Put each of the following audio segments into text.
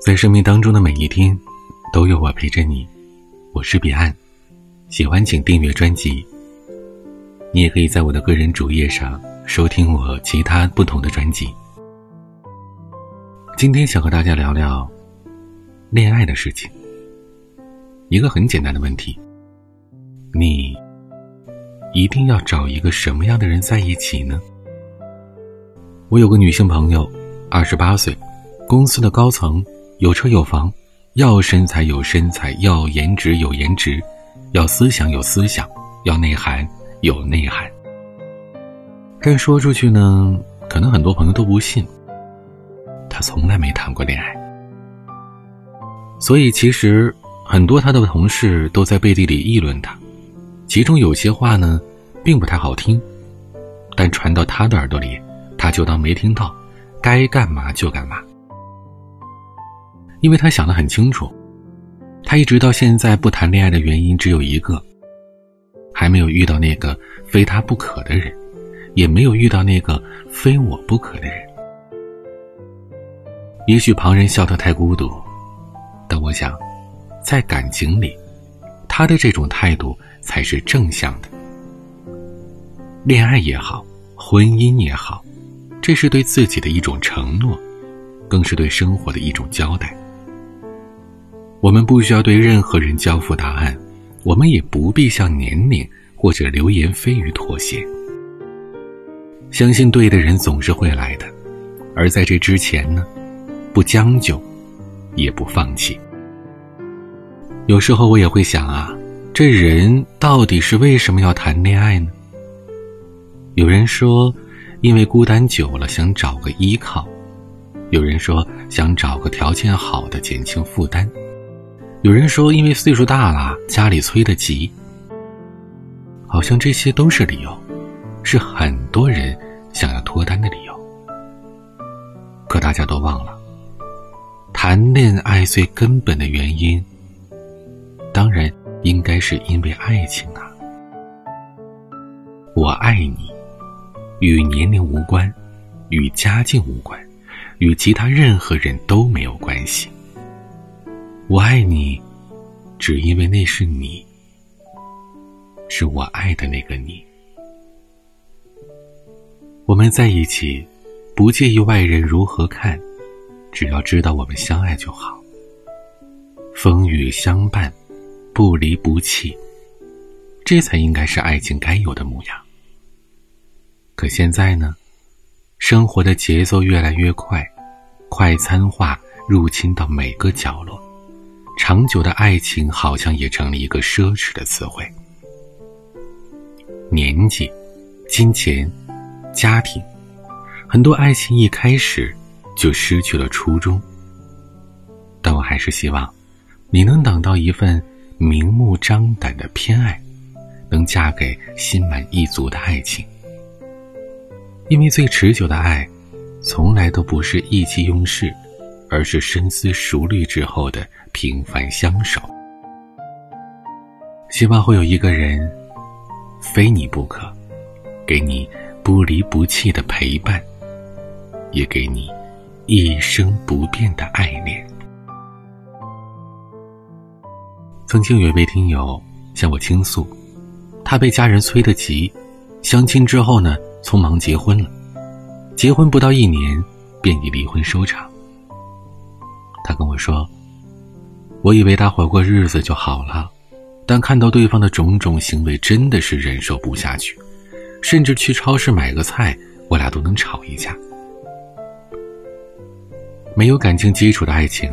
在生命当中的每一天，都有我陪着你。我是彼岸，喜欢请订阅专辑。你也可以在我的个人主页上收听我其他不同的专辑。今天想和大家聊聊恋爱的事情。一个很简单的问题：你一定要找一个什么样的人在一起呢？我有个女性朋友，二十八岁，公司的高层，有车有房，要身材有身材，要颜值有颜值，要思想有思想，要内涵有内涵。但说出去呢，可能很多朋友都不信。他从来没谈过恋爱，所以其实很多他的同事都在背地里议论他，其中有些话呢，并不太好听，但传到他的耳朵里。他就当没听到，该干嘛就干嘛。因为他想得很清楚，他一直到现在不谈恋爱的原因只有一个：还没有遇到那个非他不可的人，也没有遇到那个非我不可的人。也许旁人笑他太孤独，但我想，在感情里，他的这种态度才是正向的。恋爱也好，婚姻也好。这是对自己的一种承诺，更是对生活的一种交代。我们不需要对任何人交付答案，我们也不必向年龄或者流言蜚语妥协。相信对的人总是会来的，而在这之前呢，不将就，也不放弃。有时候我也会想啊，这人到底是为什么要谈恋爱呢？有人说。因为孤单久了，想找个依靠；有人说想找个条件好的减轻负担；有人说因为岁数大了，家里催得急。好像这些都是理由，是很多人想要脱单的理由。可大家都忘了，谈恋爱最根本的原因，当然应该是因为爱情啊！我爱你。与年龄无关，与家境无关，与其他任何人都没有关系。我爱你，只因为那是你，是我爱的那个你。我们在一起，不介意外人如何看，只要知道我们相爱就好。风雨相伴，不离不弃，这才应该是爱情该有的模样。可现在呢，生活的节奏越来越快，快餐化入侵到每个角落，长久的爱情好像也成了一个奢侈的词汇。年纪、金钱、家庭，很多爱情一开始就失去了初衷。但我还是希望，你能等到一份明目张胆的偏爱，能嫁给心满意足的爱情。因为最持久的爱，从来都不是意气用事，而是深思熟虑之后的平凡相守。希望会有一个人，非你不可，给你不离不弃的陪伴，也给你一生不变的爱恋。曾经有一位听友向我倾诉，他被家人催得急，相亲之后呢？匆忙结婚了，结婚不到一年，便以离婚收场。他跟我说：“我以为大伙过日子就好了，但看到对方的种种行为，真的是忍受不下去，甚至去超市买个菜，我俩都能吵一架。没有感情基础的爱情，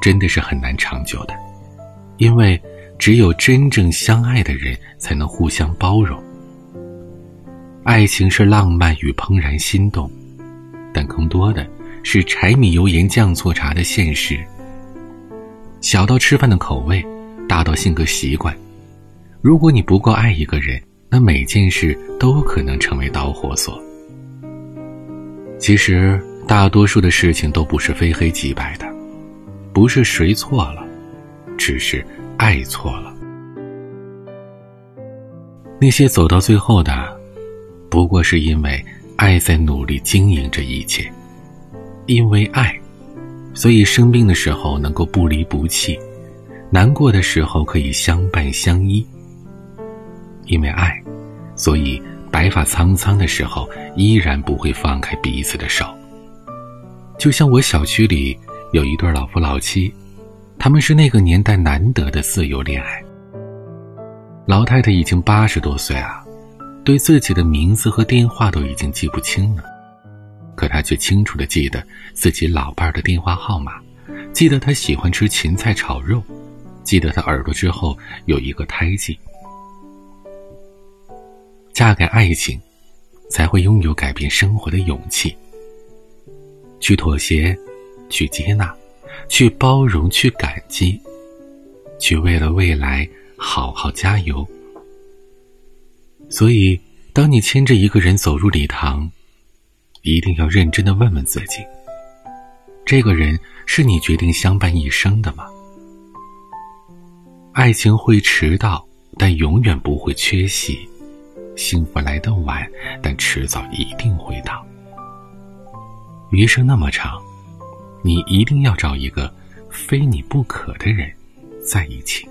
真的是很难长久的，因为只有真正相爱的人，才能互相包容。”爱情是浪漫与怦然心动，但更多的是柴米油盐酱醋茶的现实。小到吃饭的口味，大到性格习惯。如果你不够爱一个人，那每件事都可能成为导火索。其实，大多数的事情都不是非黑即白的，不是谁错了，只是爱错了。那些走到最后的。不过是因为爱在努力经营着一切，因为爱，所以生病的时候能够不离不弃，难过的时候可以相伴相依。因为爱，所以白发苍苍的时候依然不会放开彼此的手。就像我小区里有一对老夫老妻，他们是那个年代难得的自由恋爱。老太太已经八十多岁啊，对自己的名字和电话都已经记不清了，可他却清楚的记得自己老伴儿的电话号码，记得他喜欢吃芹菜炒肉，记得他耳朵之后有一个胎记。嫁给爱情，才会拥有改变生活的勇气。去妥协，去接纳，去包容，去感激，去为了未来。好好加油。所以，当你牵着一个人走入礼堂，一定要认真的问问自己：这个人是你决定相伴一生的吗？爱情会迟到，但永远不会缺席；幸福来得晚，但迟早一定会到。余生那么长，你一定要找一个非你不可的人在一起。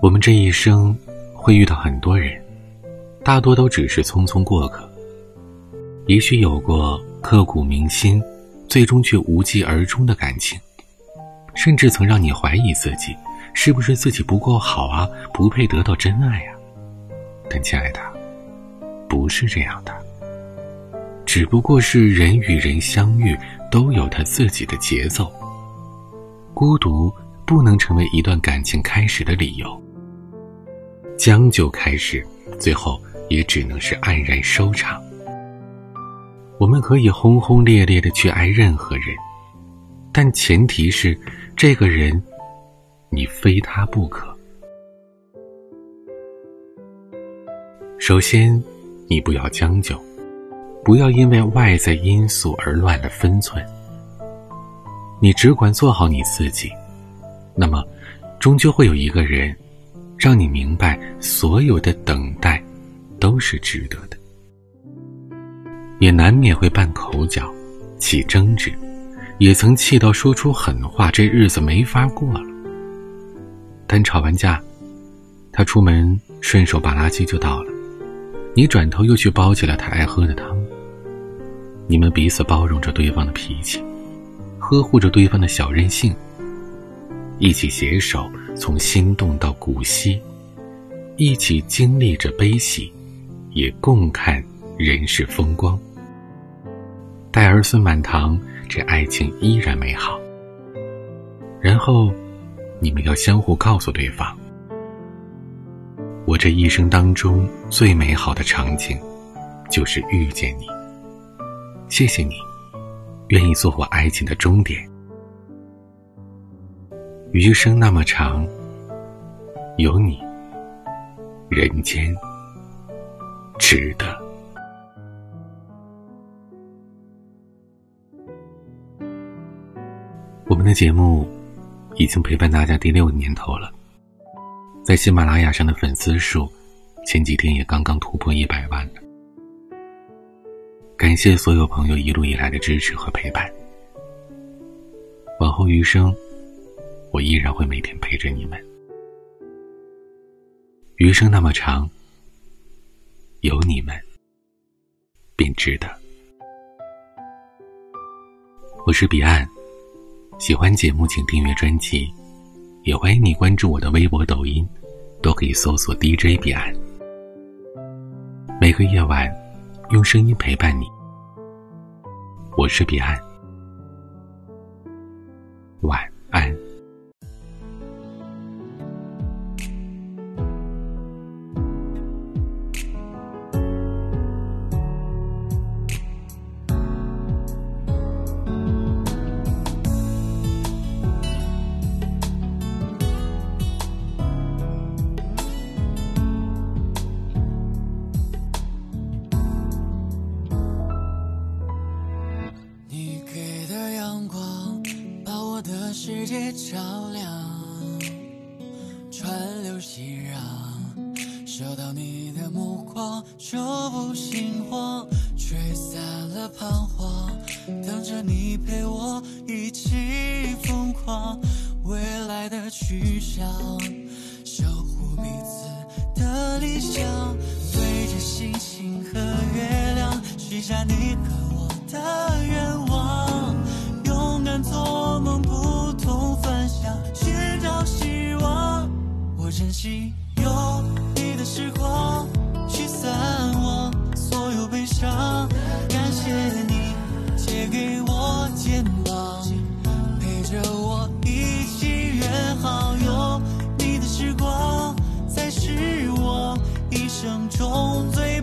我们这一生会遇到很多人，大多都只是匆匆过客。也许有过刻骨铭心，最终却无疾而终的感情，甚至曾让你怀疑自己是不是自己不够好啊，不配得到真爱呀。但亲爱的，不是这样的。只不过是人与人相遇都有他自己的节奏，孤独不能成为一段感情开始的理由。将就开始，最后也只能是黯然收场。我们可以轰轰烈烈的去爱任何人，但前提是，这个人，你非他不可。首先，你不要将就，不要因为外在因素而乱了分寸。你只管做好你自己，那么，终究会有一个人。让你明白，所有的等待都是值得的，也难免会拌口角、起争执，也曾气到说出狠话，这日子没法过了。但吵完架，他出门顺手把垃圾就倒了，你转头又去煲起了他爱喝的汤。你们彼此包容着对方的脾气，呵护着对方的小任性。一起携手从心动到古稀，一起经历着悲喜，也共看人世风光。待儿孙满堂，这爱情依然美好。然后，你们要相互告诉对方：我这一生当中最美好的场景，就是遇见你。谢谢你，愿意做我爱情的终点。余生那么长，有你，人间值得。我们的节目已经陪伴大家第六个年头了，在喜马拉雅上的粉丝数，前几天也刚刚突破一百万了。感谢所有朋友一路以来的支持和陪伴，往后余生。我依然会每天陪着你们，余生那么长，有你们便值得。我是彼岸，喜欢节目请订阅专辑，也欢迎你关注我的微博、抖音，都可以搜索 DJ 彼岸。每个夜晚，用声音陪伴你。我是彼岸，晚照亮，川流熙攘，收到你的目光，就不心慌，吹散了彷徨，等着你。陪我一起疯狂，未来的去向，守护彼此的理想，对着星星和月亮，许下你和我的愿望，勇敢做梦，不时光驱散我所有悲伤，感谢你借给我肩膀，陪着我一起约好友，你的时光才是我一生中最。